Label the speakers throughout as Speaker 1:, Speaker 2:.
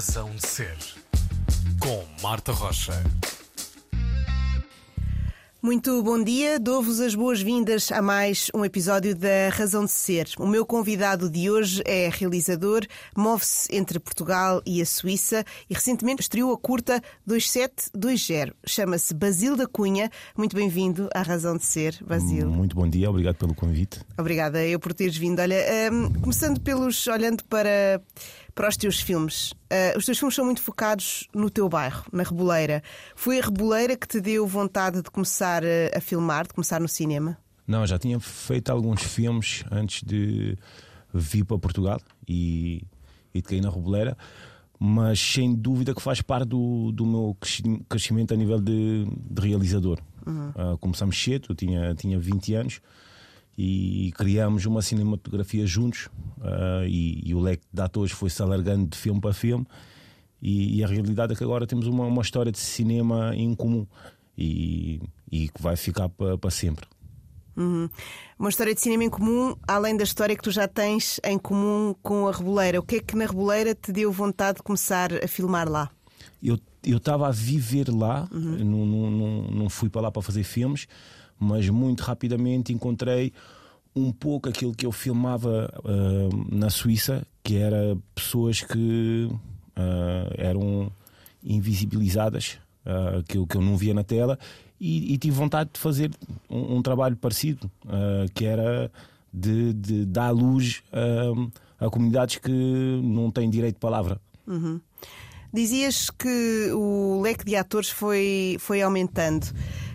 Speaker 1: Razão de Ser, com Marta Rocha.
Speaker 2: Muito bom dia, dou-vos as boas-vindas a mais um episódio da Razão de Ser. O meu convidado de hoje é realizador, move-se entre Portugal e a Suíça e recentemente estreou a curta 2720. Chama-se Basil da Cunha. Muito bem-vindo à Razão de Ser, Basil.
Speaker 3: Muito bom dia, obrigado pelo convite.
Speaker 2: Obrigada eu por teres vindo. Olha, hum, começando pelos, olhando para para os teus filmes. Uh, os teus filmes são muito focados no teu bairro, na Reboleira. Foi a Reboleira que te deu vontade de começar a, a filmar, de começar no cinema?
Speaker 3: Não, já tinha feito alguns filmes antes de vir para Portugal e, e de cair na Reboleira, mas sem dúvida que faz parte do, do meu crescimento a nível de, de realizador. Uhum. Uh, começamos cedo, eu tinha, tinha 20 anos e criamos uma cinematografia juntos uh, e, e, o leque de atores foi-se alargando de filme para filme e, e, a realidade é que agora temos uma, uma história de cinema em comum e, que vai ficar para, para sempre.
Speaker 2: Uhum. Uma história de cinema em comum, além da história que tu já tens em comum com a Reboleira. O que é que na Reboleira te deu vontade de começar a filmar lá?
Speaker 3: Eu estava a viver lá, uhum. não, não, não, não fui para lá para fazer filmes, mas muito rapidamente encontrei um pouco aquilo que eu filmava uh, na Suíça, que era pessoas que uh, eram invisibilizadas, uh, que, eu, que eu não via na tela, e, e tive vontade de fazer um, um trabalho parecido, que era de, de, dar luz a comunidades que não têm direito de palavra.
Speaker 2: Uhum. Dizias que o leque de atores foi, foi aumentando.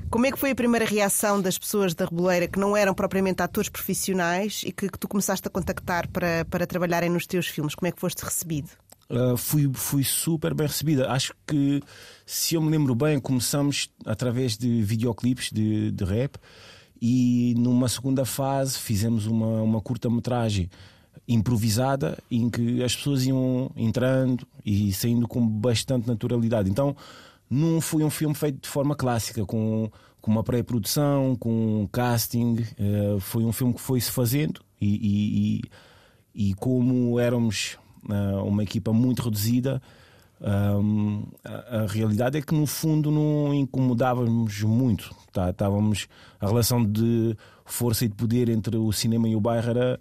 Speaker 2: Como é que foi a primeira reação das pessoas da Reboleira que não eram propriamente atores profissionais e que, que tu começaste a contactar para, para trabalharem nos teus filmes? Como é que foste recebido?
Speaker 3: Uh, fui, fui super bem recebida. Acho que, se eu me lembro bem, começamos através de videoclipes de, de rap e numa segunda fase fizemos uma, uma curta-metragem improvisada em que as pessoas iam entrando e saindo com bastante naturalidade. Então não foi um filme feito de forma clássica, com, com uma pré-produção, com um casting. Uh, foi um filme que foi-se fazendo e, e, e, e como éramos uh, uma equipa muito reduzida, um, a, a, realidade é que no fundo não incomodávamos muito. Tá, estávamos a relação de força e de poder entre o cinema e o bairro era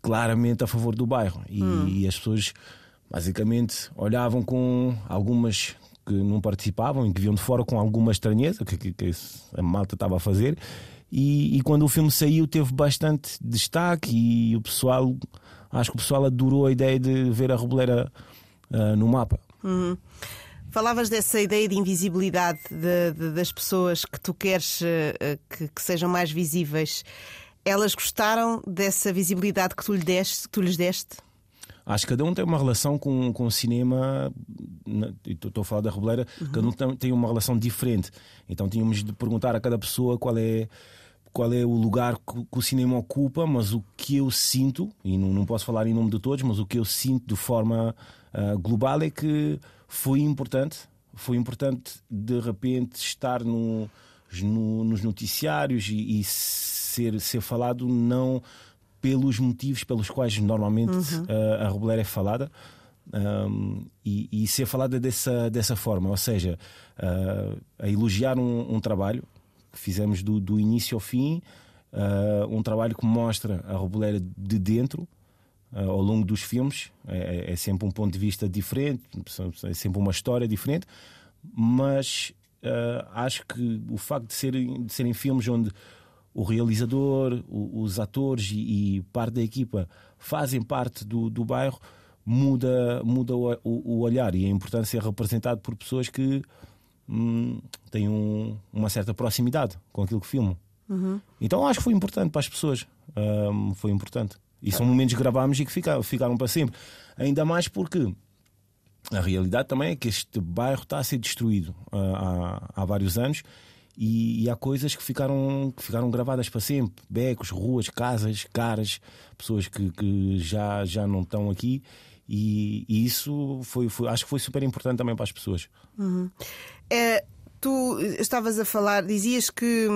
Speaker 3: claramente a favor do bairro e, hum. e as pessoas basicamente olhavam com algumas que não participavam e que viam de fora com alguma estranheza que, que, que a malta estava a fazer. E, e, quando o filme saiu, teve bastante destaque e o pessoal, acho que o pessoal adorou a ideia de ver a Reboleira uh, no mapa.
Speaker 2: Uhum. Falavas dessa ideia de invisibilidade de, de, das pessoas que tu queres uh, que, que, sejam mais visíveis. Elas gostaram dessa visibilidade que tu, lhe deste, que tu lhes deste?
Speaker 3: Acho que cada um tem uma relação com, com o cinema, estou a falar da Reboleira, uhum. cada um tem uma relação diferente. Então tínhamos de perguntar a cada pessoa qual é qual é o lugar que, o cinema ocupa, mas o que eu sinto, e não, não, posso falar em nome de todos, mas o que eu sinto de forma uh, global é que foi importante, foi importante de repente estar no, no, nos noticiários e, e ser, ser falado não pelos motivos pelos quais normalmente uhum. uh, a Reboleira é falada. Um, e, e, ser falada dessa, dessa forma, ou seja, uh, a elogiar um, um, trabalho que fizemos do, do início ao fim, uh, um trabalho que mostra a Reboleira de dentro. Uh, ao longo dos filmes é, é, sempre um ponto de vista diferente, é sempre uma história diferente, mas acho que o facto de serem, de serem filmes onde o realizador, o, os atores e, e, parte da equipa fazem parte do, do bairro, muda, muda o, o, olhar e a importância é representado por pessoas que hum, têm um, uma certa proximidade com aquilo que filmam. Uhum. Então acho que foi importante para as pessoas. Um, foi importante. E são momentos que gravámos e que ficaram, ficaram para sempre. Ainda mais porque a realidade também é que este bairro está a ser destruído há, há vários anos e, e, há coisas que ficaram, que ficaram gravadas para sempre: becos, ruas, casas, caras, pessoas que, que já, já não estão aqui. E, e isso foi, foi, acho que foi super importante também para as pessoas.
Speaker 2: Uhum. É, tu estavas a falar, dizias que,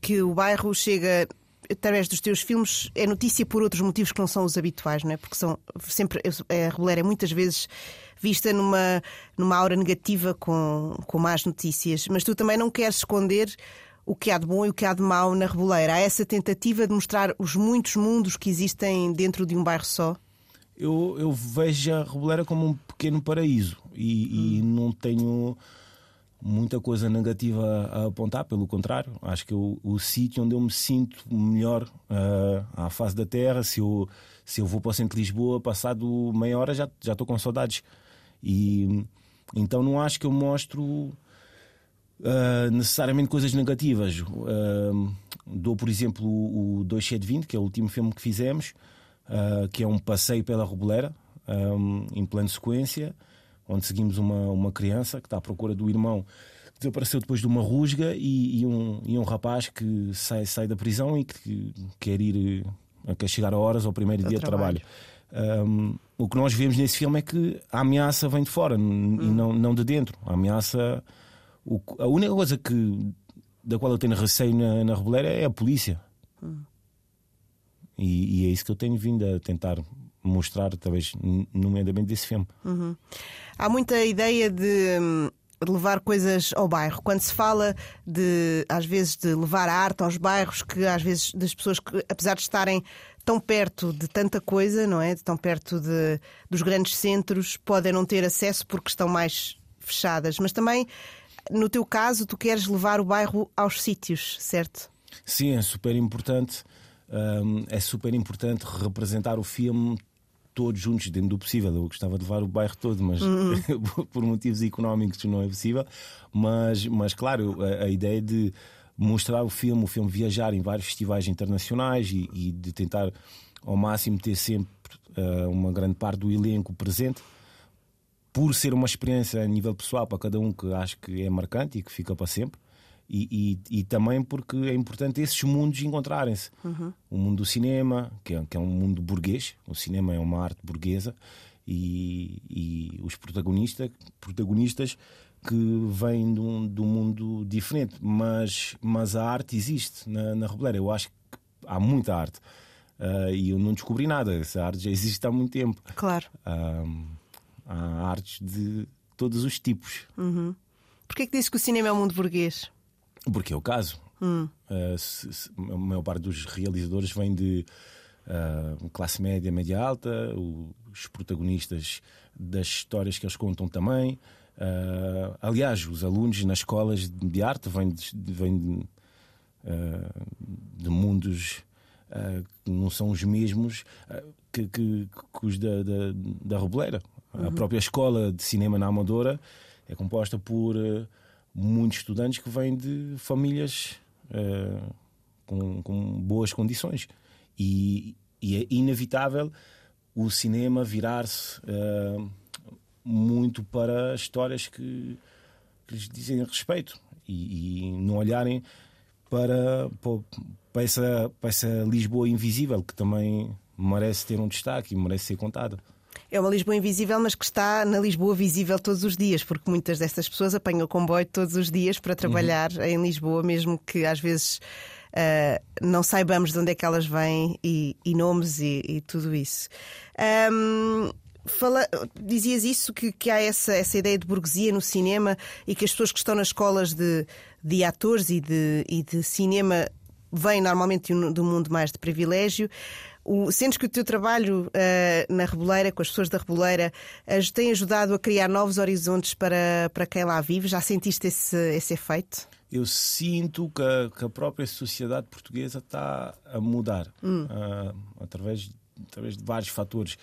Speaker 2: que o bairro chega através dos teus filmes, é notícia por outros motivos que não são os habituais, não é? Porque são sempre. A Reboleira é muitas vezes vista numa, numa aura negativa com, com más notícias. Mas tu também não queres esconder o que há de bom e o que há de mau na Reboleira. Há essa tentativa de mostrar os muitos mundos que existem dentro de um bairro só?
Speaker 3: Eu, eu vejo a Reboleira como um pequeno paraíso e, hum. e não tenho muita coisa negativa a apontar, pelo contrário, acho que o, o sítio onde eu me sinto melhor uh, à face da terra, se eu, se eu vou para o centro de Lisboa, passado meia hora já, já estou com saudades. E então não acho que eu mostro uh, necessariamente coisas negativas. Uh, dou, por exemplo, o 2720, que é o último filme que fizemos, que é um passeio pela Reboleira, um, em plano sequência onde seguimos uma, uma criança que está à procura do irmão que desapareceu depois de uma rusga e, e, um, e um rapaz que sai, sai da prisão e que quer ir quer chegar a horas ao primeiro dia trabalho. de trabalho. Um, o que nós vemos nesse filme é que a ameaça vem de fora hum. e não, não de dentro. A ameaça. O, a única coisa que, da qual eu tenho receio na, na Reboleira é a polícia. Hum. E, e, é isso que eu tenho vindo a tentar mostrar, talvez, nomeadamente desse filme.
Speaker 2: Uhum. Há muita ideia de levar coisas ao bairro. Quando se fala de, às vezes, de levar a arte aos bairros, que às vezes das pessoas que, apesar de estarem tão perto de tanta coisa, não é? Tão perto de, dos grandes centros, podem não ter acesso porque estão mais fechadas. Mas também, no teu caso, tu queres levar o bairro aos sítios, certo?
Speaker 3: Sim, é super importante. Um, é super importante representar o filme todos juntos dentro do possível. Eu gostava de levar o bairro todo, mas uhum. por motivos económicos não é possível. Mas, mas claro, a, a, ideia de mostrar o filme, o filme viajar em vários festivais internacionais e, e de tentar ao máximo ter sempre uh, uma grande parte do elenco presente. Por ser uma experiência a nível pessoal para cada um que acho que é marcante e que fica para sempre. E, e, e, também porque é importante esses mundos encontrarem-se. Uhum. O mundo do cinema, que é, que é, um mundo burguês, o cinema é uma arte burguesa, e, e os protagonistas, protagonistas que vêm de um, de um, mundo diferente. Mas, mas a arte existe na, na Rebeleira. Eu acho que há muita arte. Uh, e eu não descobri nada. Essa arte já existe há muito tempo.
Speaker 2: Claro.
Speaker 3: Uh, há artes de todos os tipos.
Speaker 2: Uhum. Porquê que dizes que o cinema é um mundo burguês?
Speaker 3: Porque é o caso. Hum. Uh, se, se, a maior parte dos realizadores vem de classe média, média alta, os protagonistas das histórias que eles contam também. Uh, aliás, os alunos nas escolas de arte vêm de, vêm de, de mundos que não são os mesmos que, que, que, os da, da, da Robeleira. Uhum. A própria escola de cinema na Amadora é composta por muitos estudantes que vêm de famílias uh, com, com, boas condições. E, e, é inevitável o cinema virar-se uh, muito para histórias que, que lhes dizem respeito e, e não olharem para, para, essa, para essa Lisboa invisível que também merece ter um destaque e merece ser contada.
Speaker 2: É uma Lisboa invisível, mas que está na Lisboa visível todos os dias, porque muitas destas pessoas apanham o comboio todos os dias para trabalhar uhum. em Lisboa, mesmo que às vezes uh, não saibamos de onde é que elas vêm e, e nomes e, e, tudo isso. Um, Fala, dizias isso, que, que há essa, essa ideia de burguesia no cinema e que as pessoas que estão nas escolas de, de atores e de, e de cinema vêm normalmente do mundo mais de privilégio. O, sentes que o teu trabalho uh, na Reboleira, com as pessoas da Reboleira, uh, tem ajudado a criar novos horizontes para, para quem lá vive? Já sentiste esse, esse efeito?
Speaker 3: Eu sinto que a, que a própria sociedade portuguesa está a mudar hum. uh, através, através de vários fatores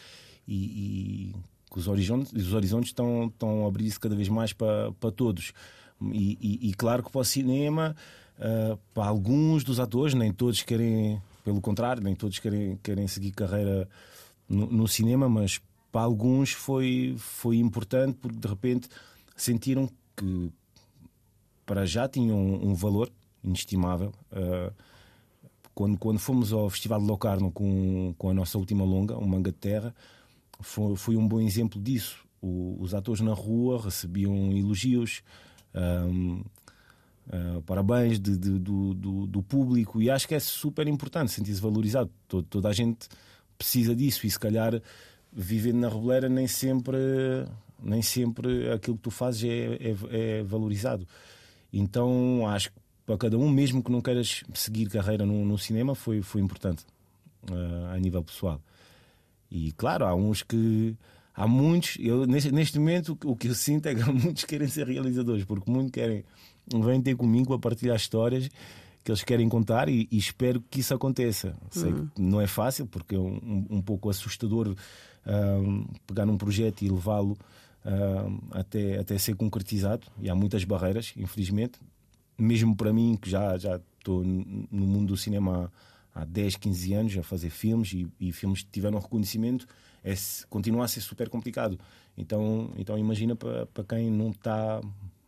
Speaker 3: e, e os horizontes, os horizontes estão, estão a abrir-se cada vez mais para, para todos. E, e, e, claro que para o cinema, uh, para alguns dos atores, nem todos querem pelo contrário, nem todos querem, querem seguir carreira no, no cinema, mas para alguns foi, foi importante porque de repente sentiram que para já tinham um, um valor inestimável. Uh, quando, quando fomos ao Festival de Locarno com, com a nossa última longa, o Manga de Terra, foi, foi um bom exemplo disso. O, os atores na rua recebiam elogios. Um, uh, parabéns de, de, do, do, do, público e acho que é super importante sentir-se valorizado. Todo, toda a gente precisa disso e se calhar vivendo na Reboleira nem sempre nem sempre aquilo que tu fazes é, é, é valorizado. Então acho que para cada um, mesmo que não queiras seguir carreira no, no cinema, foi, foi importante uh, a nível pessoal. E claro, há uns que. Há muitos, eu, neste, neste momento o que eu sinto é que há muitos que querem ser realizadores, porque muitos querem, vêm ter comigo a partilhar histórias que eles querem contar e, e espero que isso aconteça. Sei que não é fácil, porque é um, um pouco assustador uh, pegar um projeto e levá-lo uh, até, até ser concretizado. E há muitas barreiras, infelizmente. Mesmo para mim, que já já estou no mundo do cinema há, há 10, 15 anos a fazer filmes e, e filmes que tiveram reconhecimento, é, continua a ser super complicado. Então, então imagina para, quem não está,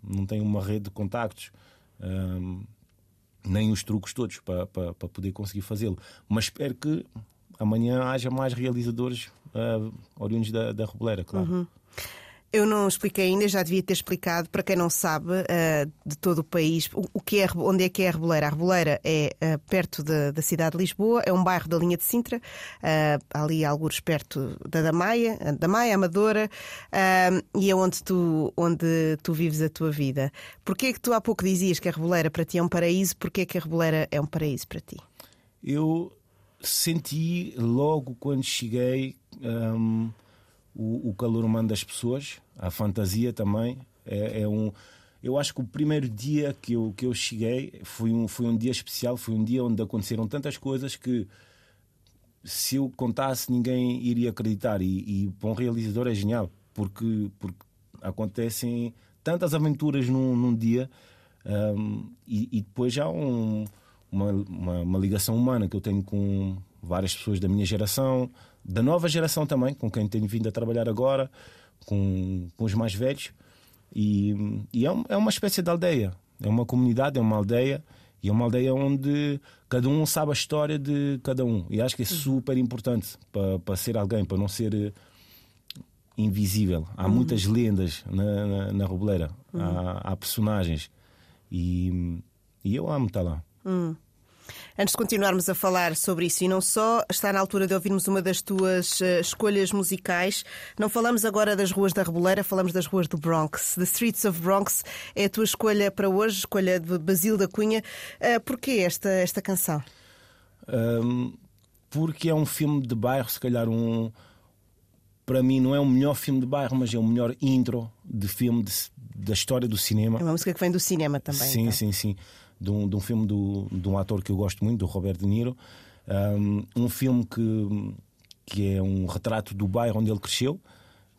Speaker 3: não tem uma rede de contactos. Um, nem os truques todos para, para, para poder conseguir fazê-lo. Mas espero que amanhã haja mais realizadores uh, oriundos da, da claro. Uhum.
Speaker 2: Eu não expliquei ainda, já devia ter explicado para quem não sabe uh, de todo o país o, o, que é, onde é que é a Reboleira. A Reboleira é uh, perto de, da cidade de Lisboa, é um bairro da linha de Sintra, uh, ali alguns perto da Damaia, da Maia, Amadora, e é onde tu, onde tu vives a tua vida. Porquê é que tu há pouco dizias que a Reboleira para ti é um paraíso? Porquê é que a Reboleira é um paraíso para ti?
Speaker 3: Eu senti logo quando cheguei. Um o, o calor humano das pessoas, a fantasia também. É, é, um, eu acho que o primeiro dia que eu, que eu cheguei foi um, foi um dia especial, foi um dia onde aconteceram tantas coisas que se eu contasse ninguém iria acreditar. E, e para um realizador é genial, porque, porque acontecem tantas aventuras num, num dia um, e, e, depois há um, uma, uma, uma ligação humana que eu tenho com várias pessoas da minha geração, da nova geração também, com quem tenho vindo a trabalhar agora, com, com os mais velhos. E, e é, é, uma espécie de aldeia. É uma comunidade, é uma aldeia. E é uma aldeia onde cada um sabe a história de cada um. E acho que é super importante para, para ser alguém, para não ser eh, invisível. Há uhum. muitas lendas na, na, na Robleira. Uhum. Há, há, personagens. E, e eu amo estar lá.
Speaker 2: Uhum. Antes de continuarmos a falar sobre isso e não só, está na altura de ouvirmos uma das tuas uh, escolhas musicais. Não falamos agora das ruas da Reboleira, falamos das ruas do Bronx. The Streets of Bronx é a tua escolha para hoje, escolha de Basil da Cunha. Uh, porquê esta, esta canção?
Speaker 3: Um, porque é um filme de bairro, se calhar um. Para mim, não é o melhor filme de bairro, mas é o melhor intro de filme de, da história do cinema.
Speaker 2: É uma música que vem do cinema também.
Speaker 3: Sim,
Speaker 2: então.
Speaker 3: sim, sim de um, de um filme do, de um ator que eu gosto muito, do Robert De Niro. Um, um filme que, que é um retrato do bairro onde ele cresceu,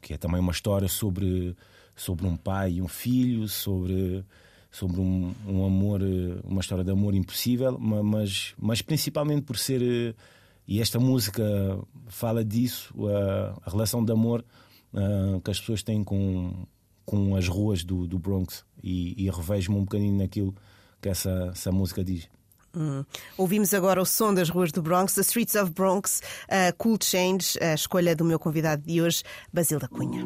Speaker 3: que é também uma história sobre, sobre um pai e um filho, sobre, sobre um, um amor, uma história de amor impossível, mas, mas principalmente por ser. E esta música fala disso, a, a relação de amor uh, que as pessoas têm com, com as ruas do, do Bronx. E, e revejo-me um bocadinho naquilo que essa, essa música diz.
Speaker 2: Hum. Ouvimos agora o som das ruas do Bronx, The Streets of Bronx, uh, Cool Change, a escolha do meu convidado de hoje, Basil da Cunha.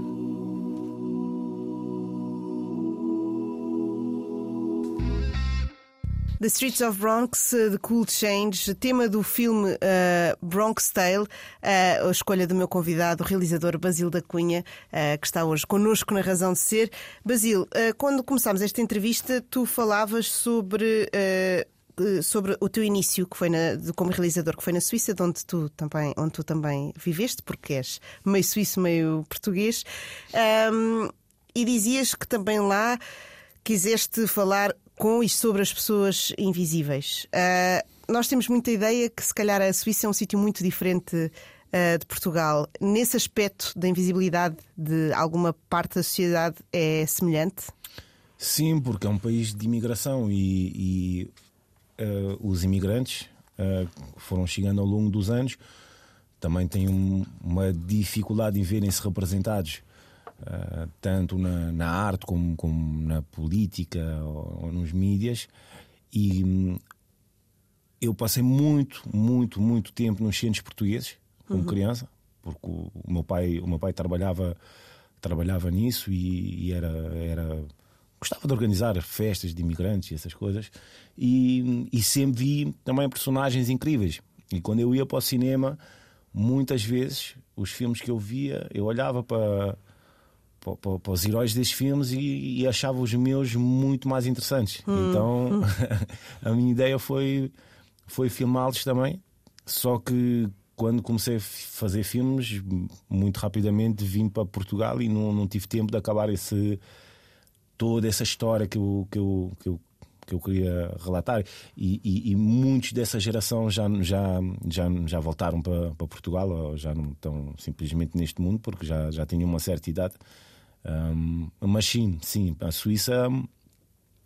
Speaker 2: The Streets of Bronx, The Cool Change, tema do filme uh, Bronx Tale, uh, a escolha do meu convidado, o realizador Basil da Cunha, uh, que está hoje connosco na Razão de Ser. Basil, quando começámos esta entrevista, tu falavas sobre sobre o teu início que foi na, como realizador que foi na Suíça, onde tu também, onde tu também viveste, porque és meio suíço, meio português, um, e dizias que também lá quiseste falar com e sobre as pessoas invisíveis. Uh, nós temos muita ideia que, se calhar, a Suíça é um sítio muito diferente uh, de Portugal. Nesse aspecto da invisibilidade de alguma parte da sociedade é semelhante?
Speaker 3: Sim, porque é um país de imigração e, e uh, os imigrantes foram chegando ao longo dos anos também têm um, uma dificuldade em verem-se representados uh, tanto na, na, arte como, como na política ou, ou nos mídias. E um, eu passei muito, muito, muito tempo nos centros portugueses como uhum. criança, porque o, o, meu pai, o meu pai trabalhava trabalhava nisso e, e era era gostava de organizar festas de imigrantes e essas coisas, e, e sempre vi também personagens incríveis. E quando eu ia para o cinema, muitas vezes os filmes que eu via, eu olhava para, para, para, os heróis desses filmes e, e, achava os meus muito mais interessantes. Hum. Então a minha ideia foi, foi filmá-los também. Só que quando comecei a fazer filmes, muito rapidamente vim para Portugal e não, não tive tempo de acabar esse, toda essa história que eu, que eu, que eu, que eu queria relatar. E, e, e, muitos dessa geração já, já, já, já voltaram para, para Portugal, ou já não estão simplesmente neste mundo, porque já, já tinham uma certa idade. Um, mas sim, sim, a Suíça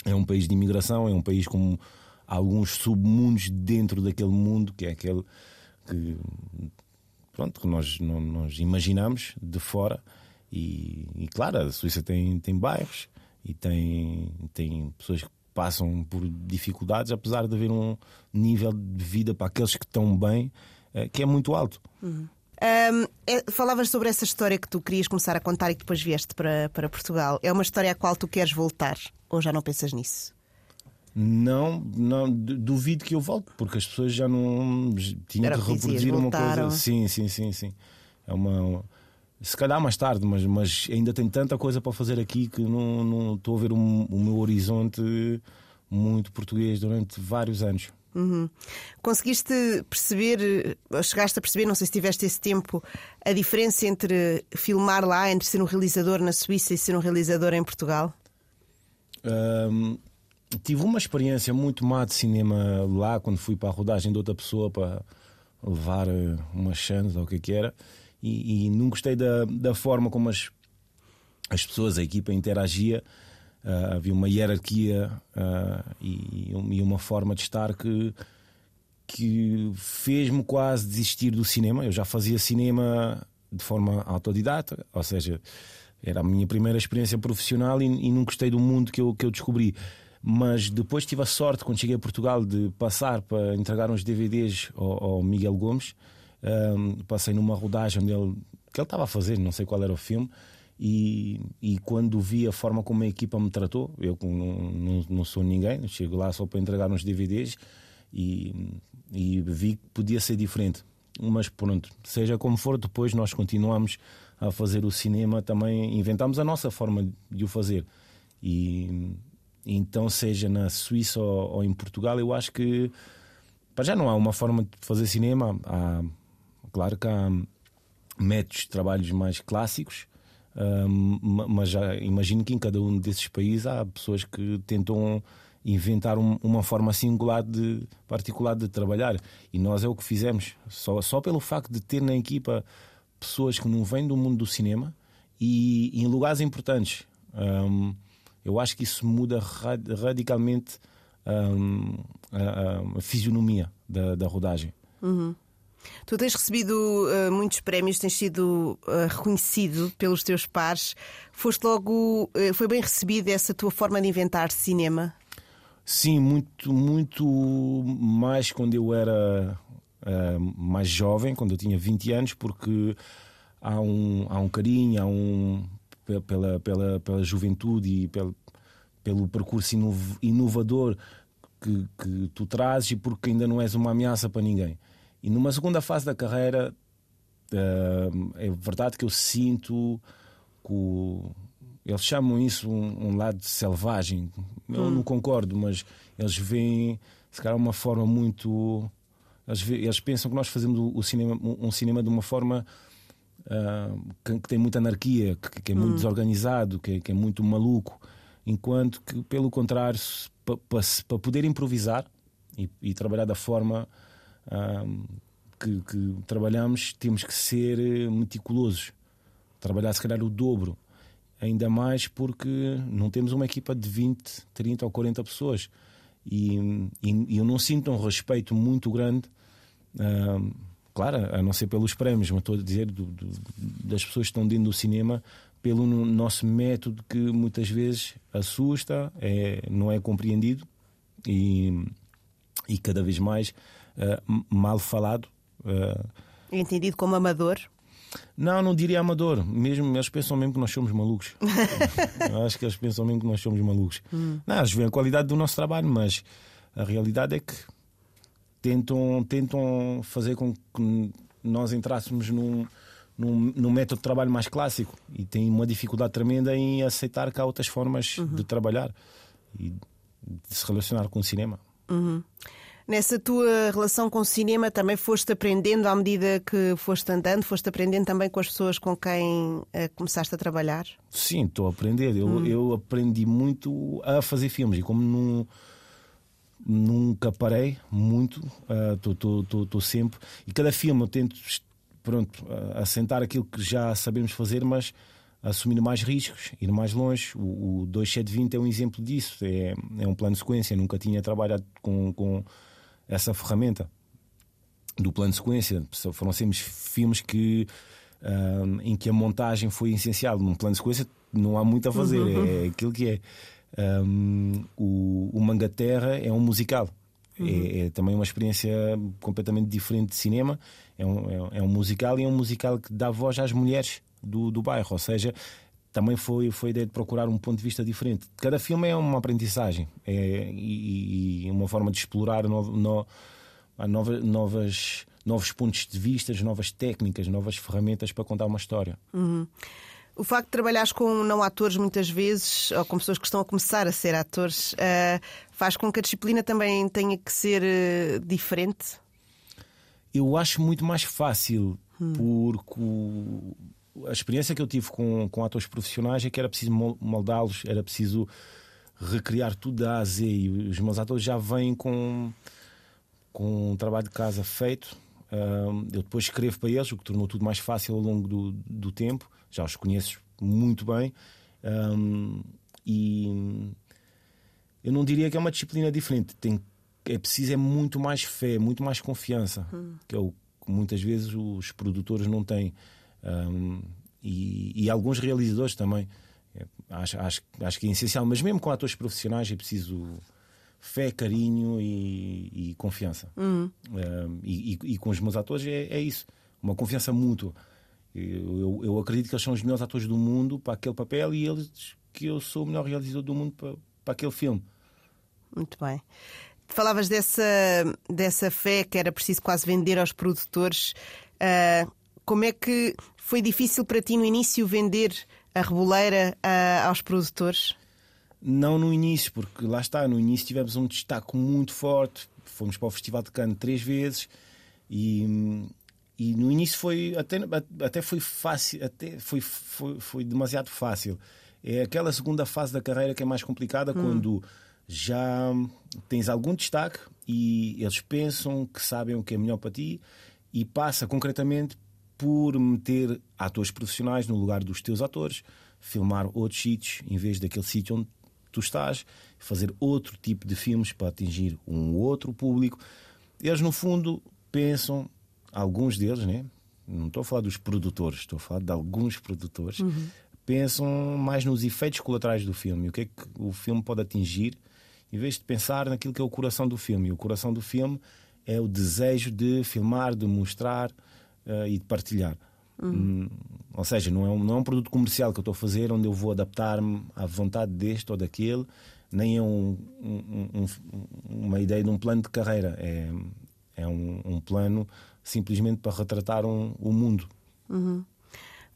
Speaker 3: é um país de imigração, é um país com alguns submundos dentro daquele mundo, que é aquele que pronto, que nós, não, nós imaginamos de fora. E, e, claro, a Suíça tem, tem bairros e tem, tem pessoas que passam por dificuldades, apesar de haver um nível de vida para aqueles que estão bem é, que é muito alto.
Speaker 2: Uhum. Um, é, falavas sobre essa história que tu querias começar a contar e que depois vieste para, para Portugal. É uma história à qual tu queres voltar? Ou já não pensas nisso?
Speaker 3: Não, não duvido que eu volte, porque as pessoas já não tinham que reproduzir uma coisa. Sim, sim, sim, sim. É uma. Se calhar mais tarde, mas, mas ainda tem tanta coisa para fazer aqui que não, não estou a ver um, o meu horizonte muito português durante vários anos.
Speaker 2: Uhum. Conseguiste perceber, chegaste a perceber, não sei se tiveste esse tempo, a diferença entre filmar lá, entre ser um realizador na Suíça e ser um realizador em Portugal?
Speaker 3: Um, tive uma experiência muito má de cinema lá, quando fui para a rodagem de outra pessoa para levar eh, uma chance ou o que é que era, e, e não gostei da, da forma como as, as pessoas, a equipa interagia. Uh, havia uma hierarquia uh, e, e, uma forma de estar que, que fez-me quase desistir do cinema. Eu já fazia cinema de forma autodidata, ou seja, era a minha primeira experiência profissional e, e não gostei do mundo que eu, que eu descobri. Mas depois tive a sorte, quando cheguei a Portugal, de passar para entregar uns DVDs ao, ao Miguel Gomes. Um, passei numa rodagem onde ele, que ele estava a fazer, não sei qual era o filme. E, e quando vi a forma como a equipa me tratou, eu não, não, não sou ninguém, chego lá só para entregar uns DVDs e, e vi que podia ser diferente. Mas pronto, seja como for, depois nós continuamos a fazer o cinema, também inventamos a nossa forma de o fazer. E, então, seja na Suíça ou, ou em Portugal, eu acho que para já não há uma forma de fazer cinema. Há, claro que há métodos trabalhos mais clássicos, um, mas já imagino que em cada um desses países há pessoas que tentam inventar um, uma forma singular de particular de trabalhar e nós é o que fizemos só só pelo facto de ter na equipa pessoas que não vêm do mundo do cinema e, e em lugares importantes um, eu acho que isso muda radicalmente um, a, a, fisionomia da, da rodagem.
Speaker 2: Uhum. Tu tens recebido uh, muitos prémios, tens sido uh, reconhecido pelos teus pares. Foste logo, uh, foi bem recebida essa tua forma de inventar cinema?
Speaker 3: Sim, muito, muito mais quando eu era mais jovem, quando eu tinha 20 anos, porque há um, há um carinho, há um, pela, pela, pela juventude e pelo, pelo percurso inovador que, que tu trazes e porque ainda não és uma ameaça para ninguém. E numa segunda fase da carreira, uh, é verdade que eu sinto que o, eles chamam isso um, um lado selvagem. Eu hum. não concordo, mas eles veem, se calhar, uma forma muito. Eles, eles pensam que nós fazemos o cinema, um cinema de uma forma uh, que, que, tem muita anarquia, que, que é muito hum. desorganizado, que, que, é muito maluco, enquanto que, pelo contrário, para pa, pa poder improvisar e, e, trabalhar da forma que, que, trabalhamos, temos que ser meticulosos, trabalhar se calhar o dobro. Ainda mais porque não temos uma equipa de 20, 30 ou 40 pessoas. E, e, e eu não sinto um respeito muito grande claro, a não ser pelos prémios, mas estou a dizer do, do, das pessoas que estão dentro do cinema pelo nosso método que muitas vezes assusta, é, não é compreendido e, e cada vez mais mal falado.
Speaker 2: Uh, Entendido como amador?
Speaker 3: Não, não diria amador. Mesmo, eles pensam mesmo que nós somos malucos. Acho que eles pensam mesmo que nós somos malucos.
Speaker 2: Hum.
Speaker 3: Não, eles veem a qualidade do nosso trabalho, mas a realidade é que tentam, tentam fazer com que nós entrássemos num, num, num método de trabalho mais clássico e têm uma dificuldade tremenda em aceitar que há outras formas
Speaker 2: Uhum.
Speaker 3: de trabalhar e de se relacionar com o cinema.
Speaker 2: Nessa tua relação com o cinema também foste aprendendo à medida que foste andando, foste aprendendo também com as pessoas com quem eh, começaste a trabalhar?
Speaker 3: Sim, estou a aprender. Eu, eu aprendi muito a fazer filmes e como não, nunca parei muito, estou sempre. E cada filme eu tento pronto, ah, assentar aquilo que já sabemos fazer, mas assumir mais riscos, ir mais longe. O, o 2720 é um exemplo disso. É, é um plano de sequência. Nunca tinha trabalhado com, com essa ferramenta do plano de sequência. Foram sempre filmes que, ah, em que a montagem foi essencial. Num plano de sequência não há muito a fazer, é aquilo que é. Um, o, o Mangaterra é um musical. É, é também uma experiência completamente diferente de cinema. É um, é, é um musical e é um musical que dá voz às mulheres do, do bairro. Ou seja, também foi, foi a ideia de procurar um ponto de vista diferente. Cada filme é uma aprendizagem é, e, e uma forma de explorar no, no, há novas, novos pontos de vista, novas técnicas, novas ferramentas para contar uma história.
Speaker 2: O facto de trabalhares com não atores muitas vezes, ou com pessoas que estão a começar a ser atores, eh, faz com que a disciplina também tenha que ser eh, diferente?
Speaker 3: Eu acho muito mais fácil, porque o- a experiência que eu tive com, com atores profissionais é que era preciso mol- moldá-los, era preciso recriar tudo da A a Z. E os meus atores já vêm com, com um trabalho de casa feito. Ahm, eu depois escrevo para eles, o que tornou tudo mais fácil ao longo do, do tempo. Já os conheço muito bem. Ahm, e eu não diria que é uma disciplina diferente. Tem, é preciso é muito mais fé, muito mais confiança, que é o que muitas vezes os produtores não têm. Um, e, e alguns realizadores também. É, acho, acho, acho que é essencial, mas mesmo com atores profissionais é preciso fé, carinho e, e confiança. Um, e, e- com os meus atores é, é isso, uma confiança mútua. Eu, eu- eu acredito que eles são os melhores atores do mundo para aquele papel e eles que eu sou o melhor realizador do mundo para, para aquele filme.
Speaker 2: Muito bem. Falavas dessa, dessa fé que era preciso quase vender aos produtores. Ah, como é que foi difícil para ti no início vender a reboleira aos produtores?
Speaker 3: Não no início, porque lá está, no início tivemos um destaque muito forte. Fomos para o Festival de Cannes três vezes e, e no início foi até, até foi fácil, até foi, foi, foi demasiado fácil. É aquela segunda fase da carreira que é mais complicada quando já tens algum destaque e eles pensam que sabem o que é melhor para ti e passa concretamente por meter atores profissionais no lugar dos teus atores, filmar outros sítios em vez daquele sítio onde tu estás, fazer outro tipo de filmes para atingir um outro público. Eles, no fundo, pensam, alguns deles, né? não estou a falar dos produtores, estou a falar de alguns produtores, pensam mais nos efeitos colaterais do filme, o que é que o filme pode atingir, em vez de pensar naquilo que é o coração do filme. E o coração do filme é o desejo de filmar, de mostrar eh, e de partilhar. Hum, ou seja, não é, um, não é um produto comercial que eu estou a fazer onde eu vou adaptar-me à vontade deste ou daquele, nem é um- um- um- uma ideia de um plano de carreira. É, é um, plano simplesmente para retratar o mundo.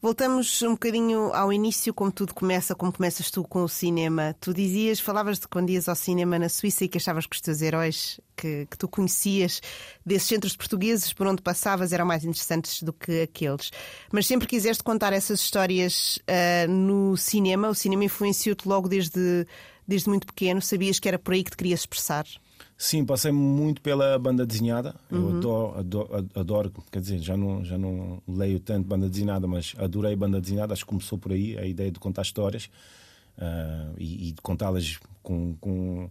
Speaker 2: Voltamos um bocadinho ao início, como tudo começa, como começas tu com o cinema. Tu dizias, falavas de quando ias ao cinema na Suíça e que achavas que os teus heróis que, que tu conhecias desses centros portugueses por onde passavas eram mais interessantes do que aqueles. Mas sempre quiseste contar essas histórias ah, no cinema. O cinema influenciou-te logo desde, desde muito pequeno. Sabias que era por aí que te querias expressar?
Speaker 3: Sim, passei muito pela banda desenhada. Eu adoro, adoro, adoro, quer dizer, já não, já não leio tanto banda desenhada, mas adorei banda desenhada. Acho que começou por aí a ideia de contar histórias ah, e, e de contá-las com, com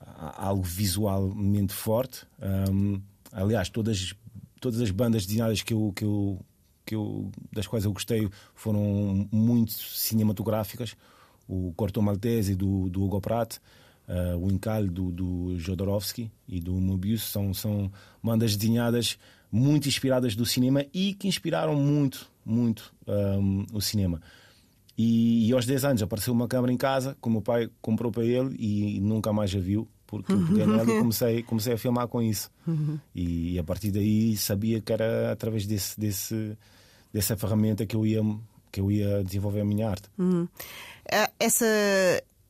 Speaker 3: a- algo visualmente forte. Ahm, aliás, todas, todas as bandas desenhadas que eu, que eu, que eu, das quais eu gostei foram muito cinematográficas. O Corto Maltese do, do Hugo Pratt. Uh, o Incal do, do Jodorowsky e do Mobius são, são bandas desenhadas muito inspiradas do cinema e que inspiraram muito muito um, o cinema. E, e, aos 10 anos apareceu uma câmera em casa que o meu pai comprou para ele e, nunca mais a viu, porque eu peguei nela e comecei, comecei a filmar com isso. E, e, a partir daí sabia que era através desse, desse, dessa ferramenta que eu ia, que eu ia desenvolver a minha arte.
Speaker 2: Uhum. Essa,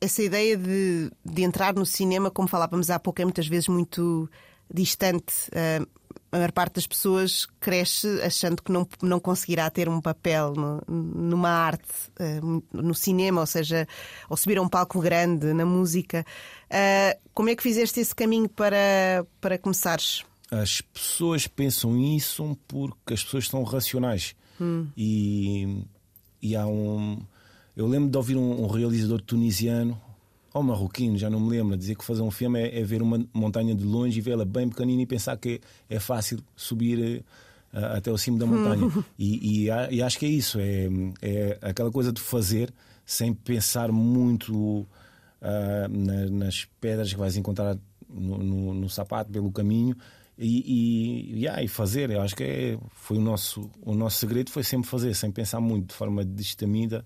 Speaker 2: essa ideia de, de entrar no cinema, como falávamos há pouco, é muitas vezes muito distante. Uh, a maior parte das pessoas cresce achando que não, não conseguirá ter um papel no, numa arte, uh, no cinema, ou seja, ou subir a um palco grande, na música. Uh, como é que fizeste esse caminho para, para começares?
Speaker 3: As pessoas pensam isso porque as pessoas são racionais. Hum. E, e há um. Eu lembro de ouvir um, um realizador tunisiano ou marroquino, já não me lembro, dizer que fazer um filme é, é ver uma montanha de longe e vê-la bem pequenina e pensar que é, é fácil subir uh, até o cimo da montanha. e, e, e, acho que é isso, é, é aquela coisa de fazer sem pensar muito uh, na, nas pedras que vais encontrar no, no, no sapato pelo caminho. E, e, yeah, e, fazer, eu acho que é, foi o nosso, o nosso segredo foi sempre fazer, sem pensar muito, de forma destemida,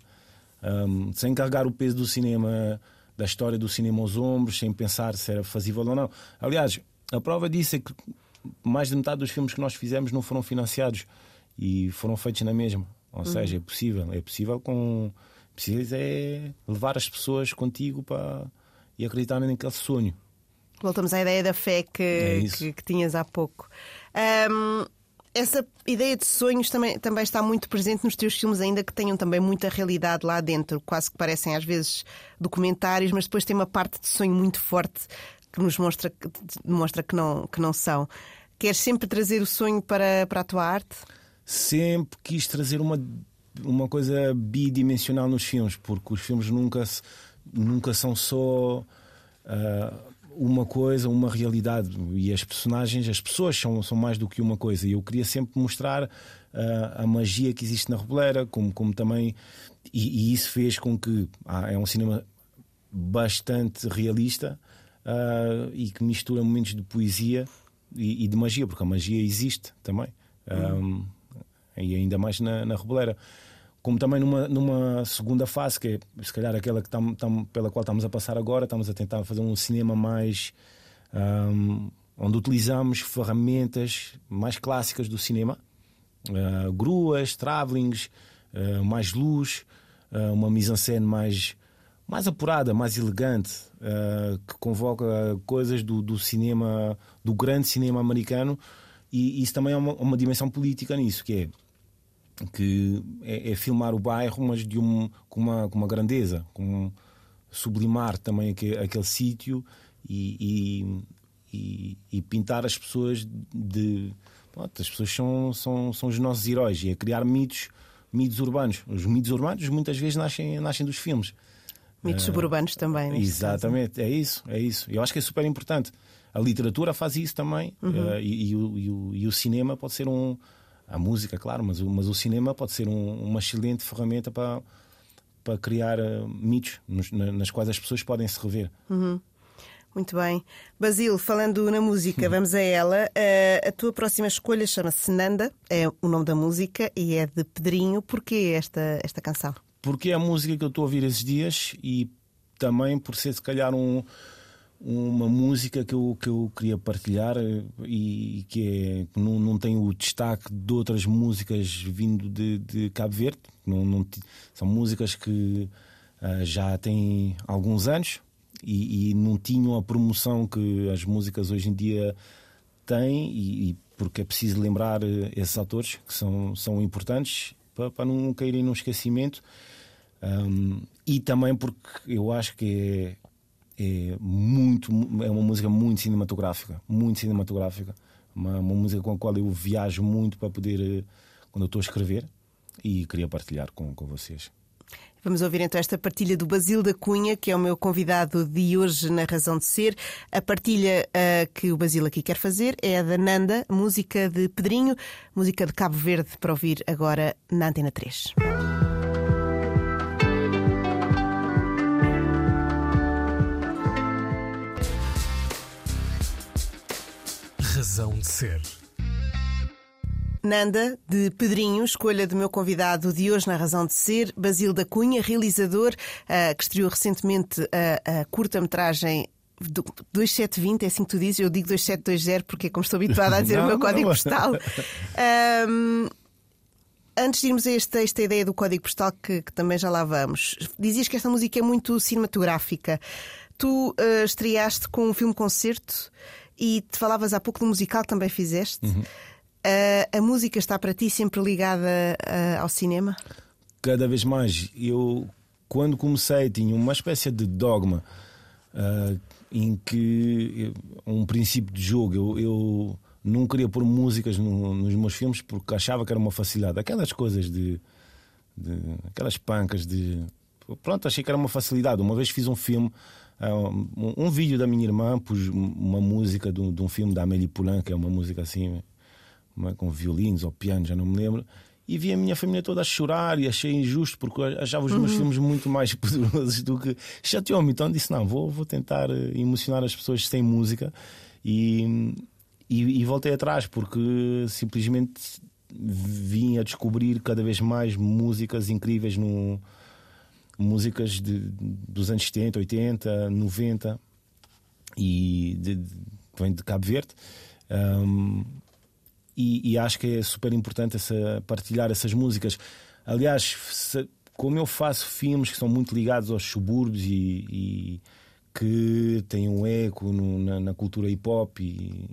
Speaker 3: um, sem carregar o peso do cinema da história do cinema aos ombros, sem pensar se era fazível ou não. Aliás, a prova disso é que mais de metade dos filmes que nós fizemos não foram financiados e foram feitos na mesma. Ou uhum. seja, é possível. É possível com. Precisas é levar as pessoas contigo para e acreditarem naquele sonho.
Speaker 2: Voltamos à ideia da fé que, é que, que, tinhas há pouco. Um, essa ideia de sonhos também, também está muito presente nos teus filmes, ainda que tenham também muita realidade lá dentro. Quase que parecem às vezes documentários, mas depois tem uma parte de sonho muito forte que nos mostra, que, mostra que, não, que não são. Queres sempre trazer o sonho para, para a tua arte?
Speaker 3: Sempre quis trazer uma, uma coisa bidimensional nos filmes, porque os filmes nunca, nunca são só. Uh, uma coisa, uma realidade. E as personagens, as pessoas são, são mais do que uma coisa. E eu queria sempre mostrar uh, a magia que existe na Reboleira, como, como também. E, e isso fez com que. Ah, é um cinema bastante realista uh, e que mistura momentos de poesia e, e, de magia, porque a magia existe também. Uhum. e ainda mais na, na Reboleira como também numa, numa segunda fase, que é se calhar aquela que tam, tam, pela qual estamos a passar agora, estamos a tentar fazer um cinema mais. Um, onde utilizamos ferramentas mais clássicas do cinema, uh, gruas, travelings, uh, mais luz, uh, uma mise-en-scène mais, mais apurada, mais elegante, que convoca coisas do, do, cinema, do grande cinema americano, e isso também é uma, uma dimensão política nisso, que é que é, é, filmar o bairro, mas de um, com, uma, com uma grandeza, com sublimar também aquele, aquele sítio e, e, e, pintar as pessoas de. Pronto, as pessoas são, são, são os nossos heróis e é criar mitos, mitos urbanos. Os mitos urbanos muitas vezes nascem, nascem dos filmes.
Speaker 2: Mitos uh, suburbanos também.
Speaker 3: Exatamente, caso. é isso, é isso. Eu acho que é super importante. A literatura faz isso também uhum. uh, e, e, o, e o cinema pode ser um a música, claro, mas, mas o cinema pode ser um, uma excelente ferramenta para, para criar uh, mitos nos, na, nas quais as pessoas podem se rever.
Speaker 2: Uhum. Muito bem. Basil, falando na música, vamos a ela. Uh, a tua próxima escolha chama-se Nanda, é o nome da música e é de Pedrinho. Porquê esta, esta canção?
Speaker 3: Porque é a música que eu estou a ouvir esses dias e também por ser, se calhar, um uma música que eu, que eu queria partilhar eh, e que, é, que não, não tem o destaque de outras músicas vindo de, de Cabo Verde. Não, não, são músicas que uh, já têm alguns anos e, e, não tinham a promoção que as músicas hoje em dia têm, e, e porque é preciso lembrar eh, esses autores que são, são importantes para, para não caírem no esquecimento. Um, e também porque eu acho que é, muito é uma música muito cinematográfica muito cinematográfica uma, uma música com a qual eu viajo muito para poder eh, quando eu estou a escrever e queria partilhar com, com vocês
Speaker 2: Vamos ouvir então esta partilha do Basil da Cunha, que é o meu convidado de hoje na Razão de Ser. A partilha uh, que o Basil aqui quer fazer é a da Nanda, música de Pedrinho, música de Cabo Verde, para ouvir agora na Antena 3.
Speaker 1: Razão de Ser.
Speaker 2: Nanda, de Pedrinho, escolha do meu convidado de hoje na Razão de Ser, Basílio da Cunha, realizador, uh, que estreou recentemente a, a curta-metragem 2720, é assim que tu dizes, eu digo 2720 porque é como estou habituada a dizer não, o meu código postal. Um, antes de irmos a esta, esta ideia do código postal, que, que, também já lá vamos, dizias que esta música é muito cinematográfica. Tu uh, estreaste com um filme-concerto e te falavas há pouco do musical que também fizeste. Uhum. Uh, a música está para ti sempre ligada uh, ao cinema?
Speaker 3: Cada vez mais. Eu, quando comecei, tinha uma espécie de dogma em que um princípio de jogo. Eu, eu não queria pôr músicas no, nos meus filmes porque achava que era uma facilidade. Aquelas coisas de, de, aquelas pancas de. Pronto, achei que era uma facilidade. Uma vez fiz um filme, um, um vídeo da minha irmã, pus uma música de, de um filme da Amélie Poulain, que é uma música assim, com violinos ou piano, já não me lembro e vi a minha família toda a chorar e achei injusto porque achava os meus uhum. filmes muito mais poderosos do que chateou-me. Então disse: não, vou, vou tentar eh, emocionar as pessoas sem música e, e, e voltei atrás porque simplesmente vim a descobrir cada vez mais músicas incríveis no músicas de, dos anos 70, 80, 90 e de, de, vem de Cabo Verde. Um, e, e, acho que é super importante essa, partilhar essas músicas. Aliás, se, como eu faço filmes que são muito ligados aos subúrbios e, e que têm um eco no, na, na, cultura hip hop e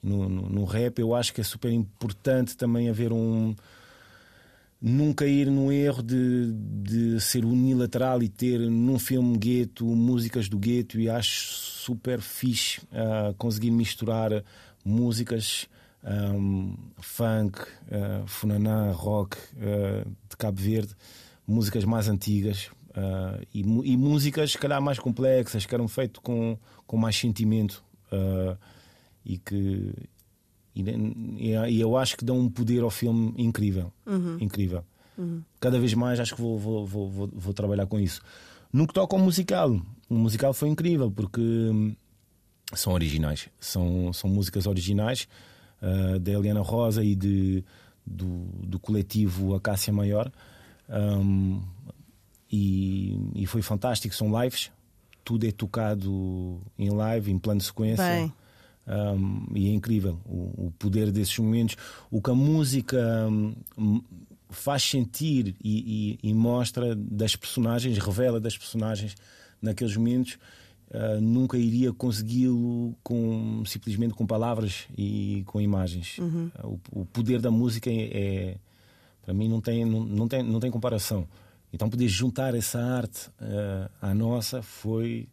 Speaker 3: no, no, no, rap, eu acho que é super importante também haver um. Nunca ir no erro de, de ser unilateral e ter num filme gueto músicas do gueto, e acho super fixe uh, conseguir misturar músicas um, funk, uh, funaná, rock uh, de Cabo Verde, músicas mais antigas uh, e, e, músicas, se calhar, mais complexas, que eram feitas com, com mais sentimento e que. E, eu acho que dão um poder ao filme incrível. Uhum. incrível. Uhum. Cada vez mais acho que vou, vou, vou, vou, trabalhar com isso. No que toca ao musical, o musical foi incrível porque hum, são originais, são, são músicas originais uh, da Eliana Rosa e de, do, do coletivo Acácia Maior. Um, e, e, foi fantástico, são lives, tudo é tocado em live, em plano de sequência. Um, e é incrível o, o, poder desses momentos, o que a música um, faz sentir e, e, e, mostra das personagens, revela das personagens naqueles momentos uh, nunca iria consegui-lo com, simplesmente com palavras e com imagens. Uhum. Uh, o, o, poder da música é, é para mim não tem, não, não, tem, não tem comparação. Então poder juntar essa arte uh, à nossa foi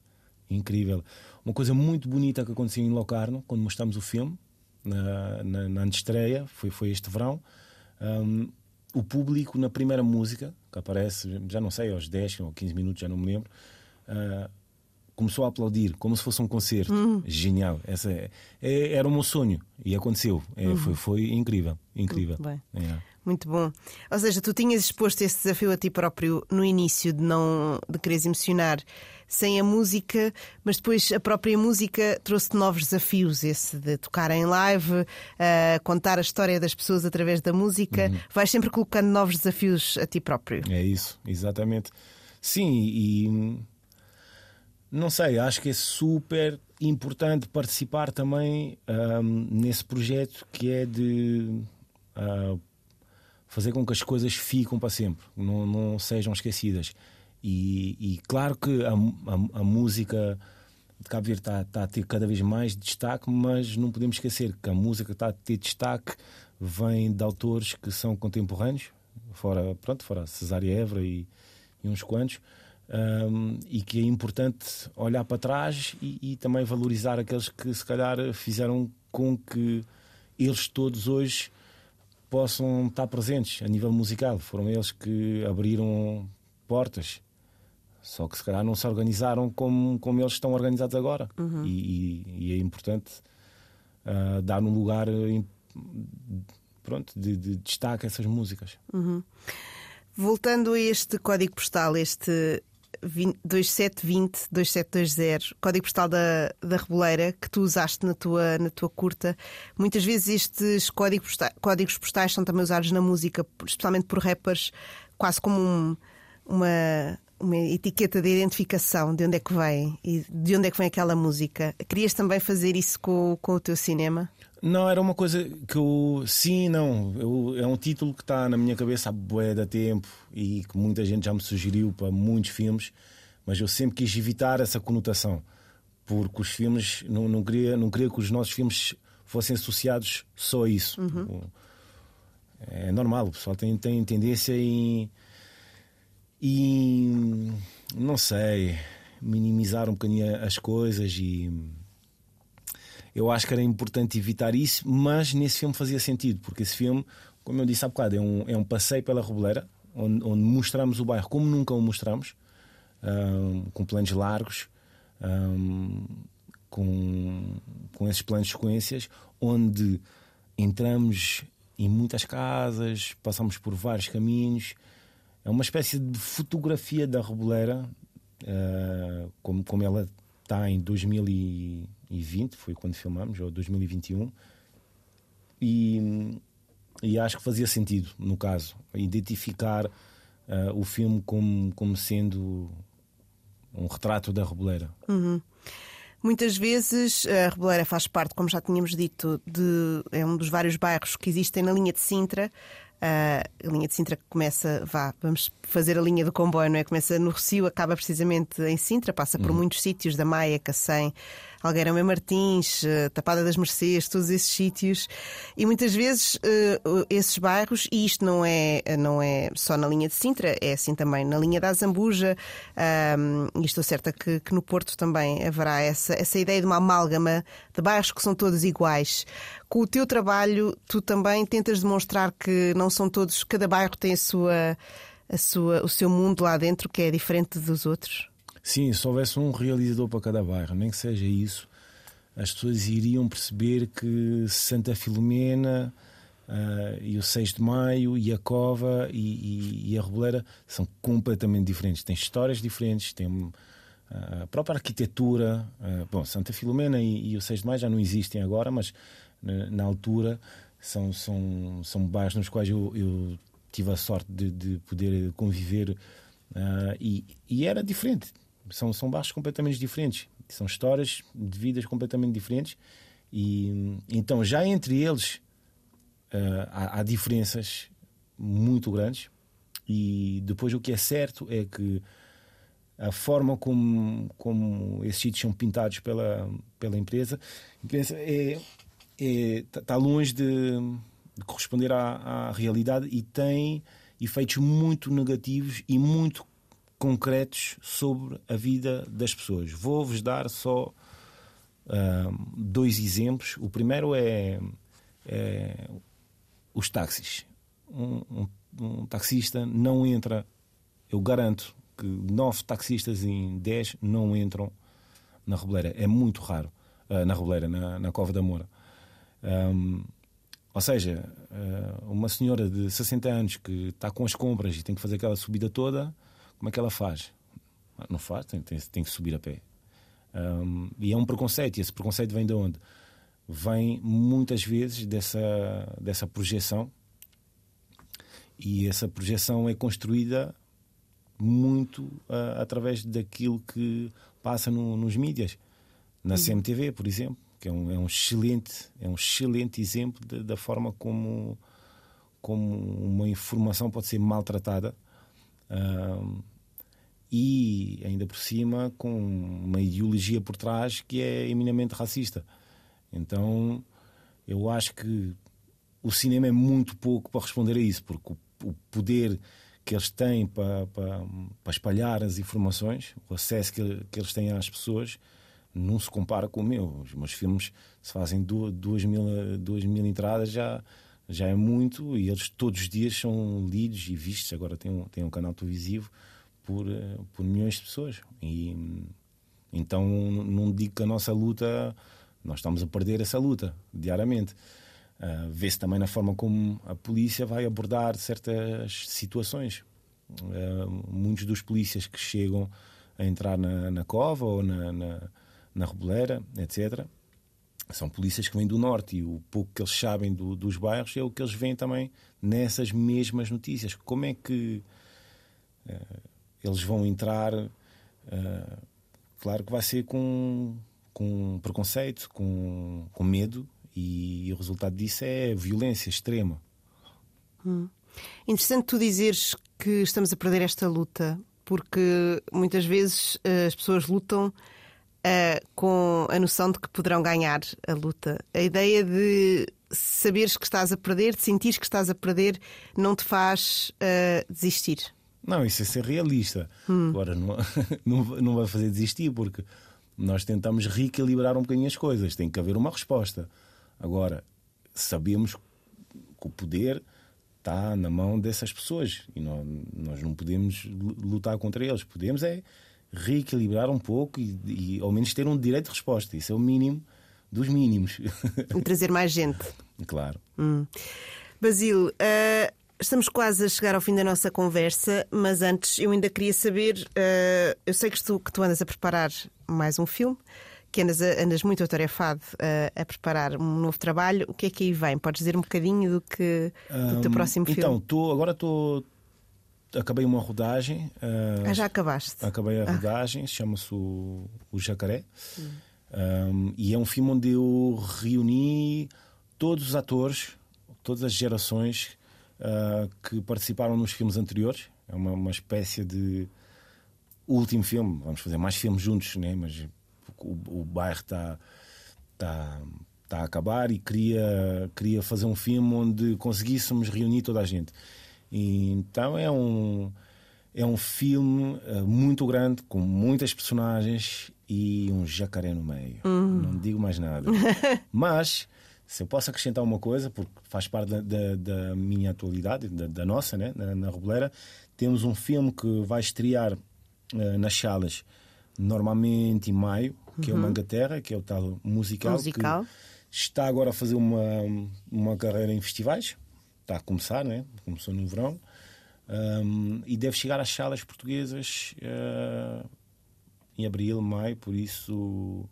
Speaker 3: incrível. Uma coisa muito bonita que aconteceu em Locarno, quando mostramos o filme, na, na, na estreia, foi, foi este verão. Um, o público, na primeira música, que aparece, já não sei, aos 10 ou 15 minutos, já não me lembro, uh, começou a aplaudir como se fosse um concerto. Uhum. Genial. Essa é, é, era o meu sonho e aconteceu. É, uhum. foi, foi incrível. Incrível.
Speaker 2: Muito, é. Muito bom. Ou seja, tu tinhas exposto esse desafio a ti próprio no início de não de quereres emocionar sem a música, mas depois a própria música trouxe-te novos desafios, esse de tocar em live, contar a história das pessoas através da música. Uhum. Vais sempre colocando novos desafios a ti próprio.
Speaker 3: É isso, exatamente. Sim, e não sei, acho que é super importante participar também um, nesse projeto que é de uh, fazer com que as coisas fiquem para sempre, não, não sejam esquecidas. E, e claro que a, a, a, música de Cabo Verde está, está a ter cada vez mais destaque, mas não podemos esquecer que a música está a ter destaque vem de autores que são contemporâneos, fora, pronto, fora Cesária Évora e, e uns quantos um, e que é importante olhar para trás e, e, também valorizar aqueles que se calhar fizeram com que eles todos hoje possam estar presentes a nível musical. Foram eles que abriram portas. Só que se calhar não se organizaram como, como eles estão organizados agora. Uhum. E, e, e, é importante uh, dar um lugar pronto, de, de destaque a essas músicas.
Speaker 2: Uhum. Voltando a este código postal, este 2720 2720, código postal da, da Reboleira, que tu usaste na tua, na tua curta. Muitas vezes estes códigos postais, códigos postais são também usados na música, especialmente por rappers, quase como um, uma, uma etiqueta de identificação de onde é que vem e de onde é que vem aquela música. Querias também fazer isso com, com o teu cinema?
Speaker 3: Não, era uma coisa que eu. Sim, não. Eu, é um título que está na minha cabeça há bué da tempo e que muita gente já me sugeriu para muitos filmes, mas eu sempre quis evitar essa conotação, porque os filmes. Não, não, queria, não queria que os nossos filmes fossem associados só a isso. Uhum. É normal, o pessoal tem, tem tendência em. em. não sei. minimizar um bocadinho as coisas e eu acho que era importante evitar isso, mas nesse filme fazia sentido, porque esse filme, como eu disse há bocado, é um, é um passeio pela Reboleira, onde, onde mostramos o bairro como nunca o mostramos, um, com planos largos, um, com, com esses planos de sequências, onde entramos em muitas casas, passamos por vários caminhos. É uma espécie de fotografia da Reboleira, uh, como, como ela está em 2020, foi quando filmamos, ou 2021, e, e acho que fazia sentido, no caso, identificar uh, o filme como, como sendo um retrato da Reboleira.
Speaker 2: Uhum. Muitas vezes a Reboleira faz parte, como já tínhamos dito, de, é um dos vários bairros que existem na linha de Sintra. Uh, a linha de Sintra que começa, vá, vamos fazer a linha do comboio, não é? Começa no Rocio, acaba precisamente em Sintra, passa por uhum. muitos sítios da Maia, Cacém, Algueirão e Martins, uh, Tapada das Mercês, todos esses sítios. E muitas vezes uh, esses bairros, e isto não é, não é só na linha de Sintra, é assim também na linha da Azambuja, e estou certa que, que, no Porto também haverá essa, essa ideia de uma amálgama de bairros que são todos iguais com o teu trabalho, tu também tentas demonstrar que não são todos, cada bairro tem a sua, a sua, o seu mundo lá dentro que é diferente dos outros?
Speaker 3: Sim, se houvesse um realizador para cada bairro, nem que seja isso, as pessoas iriam perceber que Santa Filomena uh, e o 6 de Maio e a Cova e, e, e, a Reboleira são completamente diferentes. Têm histórias diferentes, têm ah, a própria arquitetura. Uh, bom, Santa Filomena e, e, o 6 de Maio já não existem agora, mas na altura são, são, são bairros nos quais eu, eu tive a sorte de, de poder conviver uh, e, e, era diferente. São, são bairros completamente diferentes. São histórias de vidas completamente diferentes. E então, já entre eles, uh, há, há, diferenças muito grandes. E depois, o que é certo é que a forma como, como esses sítios são pintados pela, pela empresa, empresa é, está é, tá longe de, de corresponder à, à, realidade e tem efeitos muito negativos e muito concretos sobre a vida das pessoas. Vou-vos dar só uh, dois exemplos. O primeiro é, é os táxis. Um, um, um, taxista não entra, eu garanto que nove taxistas em dez não entram na Reboleira. É muito raro. Uh, na Reboleira, na, na Cova da Moura. Um, ou seja, ah, uma senhora de 60 anos que está com as compras e tem que fazer aquela subida toda, como é que ela faz? Ah, não faz, tem, tem, tem que subir a pé. Um, e é um preconceito, e esse preconceito vem de onde? Vem muitas vezes dessa, dessa projeção, e essa projeção é construída muito uh, através daquilo que passa no, nos mídias. Na CMTV, por exemplo, que é um, é um excelente é um excelente exemplo de, da forma como como uma informação pode ser maltratada uh, e ainda por cima com uma ideologia por trás que é eminamente racista então eu acho que o cinema é muito pouco para responder a isso porque o, poder que eles têm para, para, para, espalhar as informações o acesso que, que eles têm às pessoas não se compara com o meu. Os meus filmes, se fazem duas, duas, mil, duas mil entradas, já, já é muito e eles todos os dias são lidos e vistos. Agora tem um, tem um canal televisivo por, eh, por milhões de pessoas. E, então não digo que a nossa luta, nós estamos a perder essa luta diariamente. Uh, Vê-se também na forma como a polícia vai abordar certas situações. Uh, muitos dos polícias que chegam a entrar na, na cova ou na, na, na reboleira, etc., são polícias que vêm do norte e o pouco que eles sabem do, dos bairros é o que eles veem também nessas mesmas notícias. Como é que uh, eles vão entrar? Uh, claro que vai ser com, com preconceito, com, com medo, e o resultado disso é violência extrema.
Speaker 2: Hum. Interessante tu dizeres que estamos a perder esta luta, porque muitas vezes eh, as pessoas lutam uh, com a noção de que poderão ganhar a luta. A ideia de saberes que estás a perder, de sentires que estás a perder, não te faz uh, desistir.
Speaker 3: Não, isso é ser realista. Hum. Agora, não, não, não vai fazer desistir, porque nós tentamos reequilibrar um bocadinho as coisas. Tem que haver uma resposta. Agora, sabemos que o poder está na mão dessas pessoas e nós, nós não podemos lutar contra eles. Podemos é reequilibrar um pouco e, e, ao menos ter um direito de resposta. Isso é o mínimo dos mínimos.
Speaker 2: E trazer mais gente.
Speaker 3: Claro.
Speaker 2: Hum. Basil, uh, estamos quase a chegar ao fim da nossa conversa, mas antes eu ainda queria saber: uh, eu sei que tu, que tu andas a preparar mais um filme que andas, andas muito atarefado a, a, preparar um novo trabalho. O que é que aí vem? Podes dizer um bocadinho do que do teu próximo
Speaker 3: então,
Speaker 2: filme?
Speaker 3: Então, tô, agora estou. Acabei uma rodagem.
Speaker 2: Uh, ah, já acabaste?
Speaker 3: Acabei a ah. rodagem, chama-se o, o Jacaré. Hum. Um, e é um filme onde eu reuni todos os atores, todas as gerações uh, que participaram nos filmes anteriores. É uma, uma espécie de último filme. Vamos fazer mais filmes juntos, né? mas o, o bairro está tá, tá a acabar e queria, queria fazer um filme onde conseguíssemos reunir toda a gente. E, então é um, é um filme uh, muito grande, com muitas personagens e um jacaré no meio. Uhum. Não digo mais nada. Mas, se eu posso acrescentar uma coisa, porque faz parte da, da, da minha atualidade, da, da nossa, né, na, na Reboleira, temos um filme que vai estrear uh, nas salas normalmente em maio, que uhum. é o Manga Terra, que é o tal musical,
Speaker 2: musical.
Speaker 3: que está agora a fazer uma, uma carreira em festivais. Está a começar, né? começou no verão. Um, e deve chegar às salas portuguesas uh, em abril, maio. Por isso,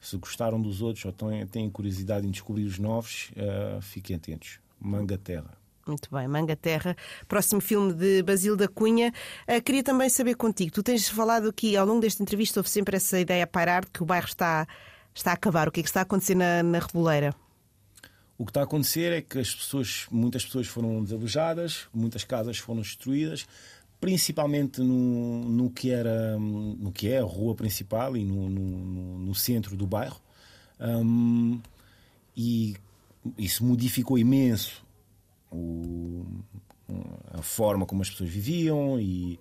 Speaker 3: se gostaram dos outros ou têm, têm curiosidade em descobrir os novos, uh, fiquem atentos. Manga Terra.
Speaker 2: Muito bem, Manga Terra, próximo filme de Basil da Cunha. Uh, queria também saber contigo, tu tens falado que ao longo desta entrevista houve sempre essa ideia a pairar de que o bairro está, está a acabar. O que é que está a acontecer na, na Reboleira?
Speaker 3: O que está a acontecer é que as pessoas, muitas pessoas foram desalojadas, muitas casas foram destruídas, principalmente no, no, que, era, no que é a rua principal e no, no, no centro do bairro. Um, e isso modificou imenso o, a forma como as pessoas viviam e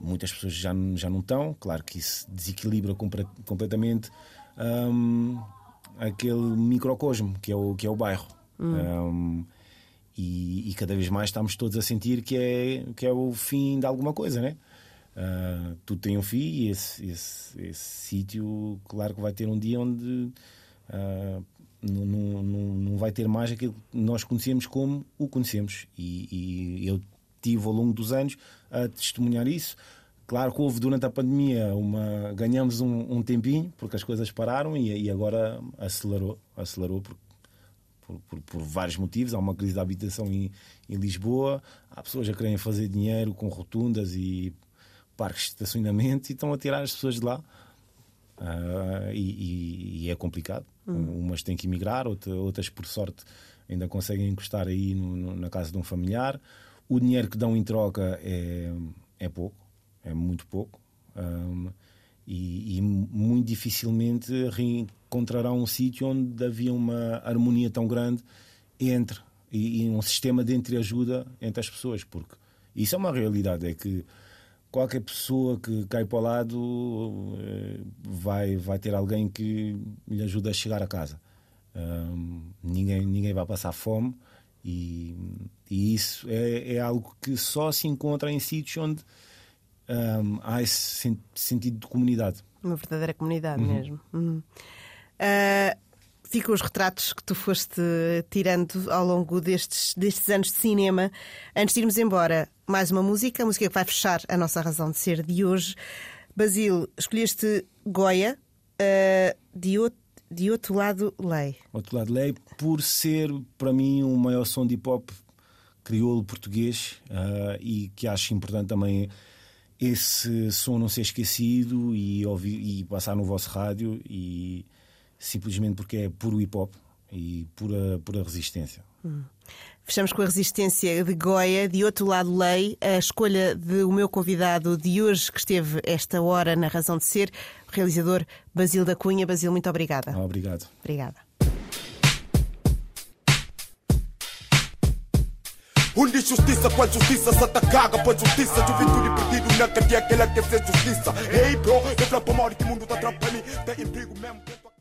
Speaker 3: muitas pessoas já, já não estão. Claro que isso desequilibra completamente um, aquele microcosmo que é o, que é o bairro. Hum. Um, e, e, cada vez mais estamos todos a sentir que é, que é o fim de alguma coisa, né? Uh, tudo tem um fim e esse, esse, esse sítio, claro que vai ter um dia onde uh, não, vai ter mais aquilo que nós conhecemos como o conhecemos. E, e, eu tive ao longo dos anos a testemunhar isso. Claro que houve durante a pandemia uma ganhamos um, um tempinho porque as coisas pararam e, e agora acelerou, acelerou por, por, por, por, vários motivos. Há uma crise da habitação em, em Lisboa, há pessoas a querem fazer dinheiro com rotundas e parques de estacionamento e estão a tirar as pessoas de lá. Uh, e, e, é complicado. Uhum. Umas têm que emigrar, outras, por sorte, ainda conseguem encostar aí no, no, na casa de um familiar. O dinheiro que dão em troca é, é pouco, é muito pouco. Um, e, e, muito dificilmente reencontrará um sítio onde havia uma harmonia tão grande entre e, e um sistema de entreajuda entre as pessoas, porque isso é uma realidade, é que qualquer pessoa que cai para o lado eh, vai, vai ter alguém que lhe ajuda a chegar a casa. Um, ninguém, ninguém vai passar fome e, e isso é, é, algo que só se encontra em sítios onde um, há esse sentido de comunidade.
Speaker 2: Uma verdadeira comunidade uhum. mesmo. Uhum. Uh, ficam os retratos que tu foste tirando ao longo destes, destes anos de cinema. Antes de irmos embora, mais uma música, a música que vai fechar a nossa razão de ser de hoje. Basil, escolheste Goya, uh, de, outro, de outro lado, Lei.
Speaker 3: Outro lado, Lei, por ser para mim o maior som de hip hop crioulo português uh, e que acho importante também esse som não ser esquecido e, ouvir, e passar no vosso rádio e simplesmente porque é puro hip hop e pura, pura resistência. Hum.
Speaker 2: Fechamos com a resistência de Goya, de outro lado lei, a escolha do meu convidado de hoje, que esteve esta hora na Razão de Ser, o realizador Basil da Cunha. Basil, muito obrigada.
Speaker 3: Ah, obrigado.
Speaker 2: Obrigada.
Speaker 4: Onde justiça, qual justiça se atacaga Pois justiça, juventude perdido na cadeia Aquela que fez justiça. Ei bro, eu falo para o que mundo tá atrás mim Tem emprego mesmo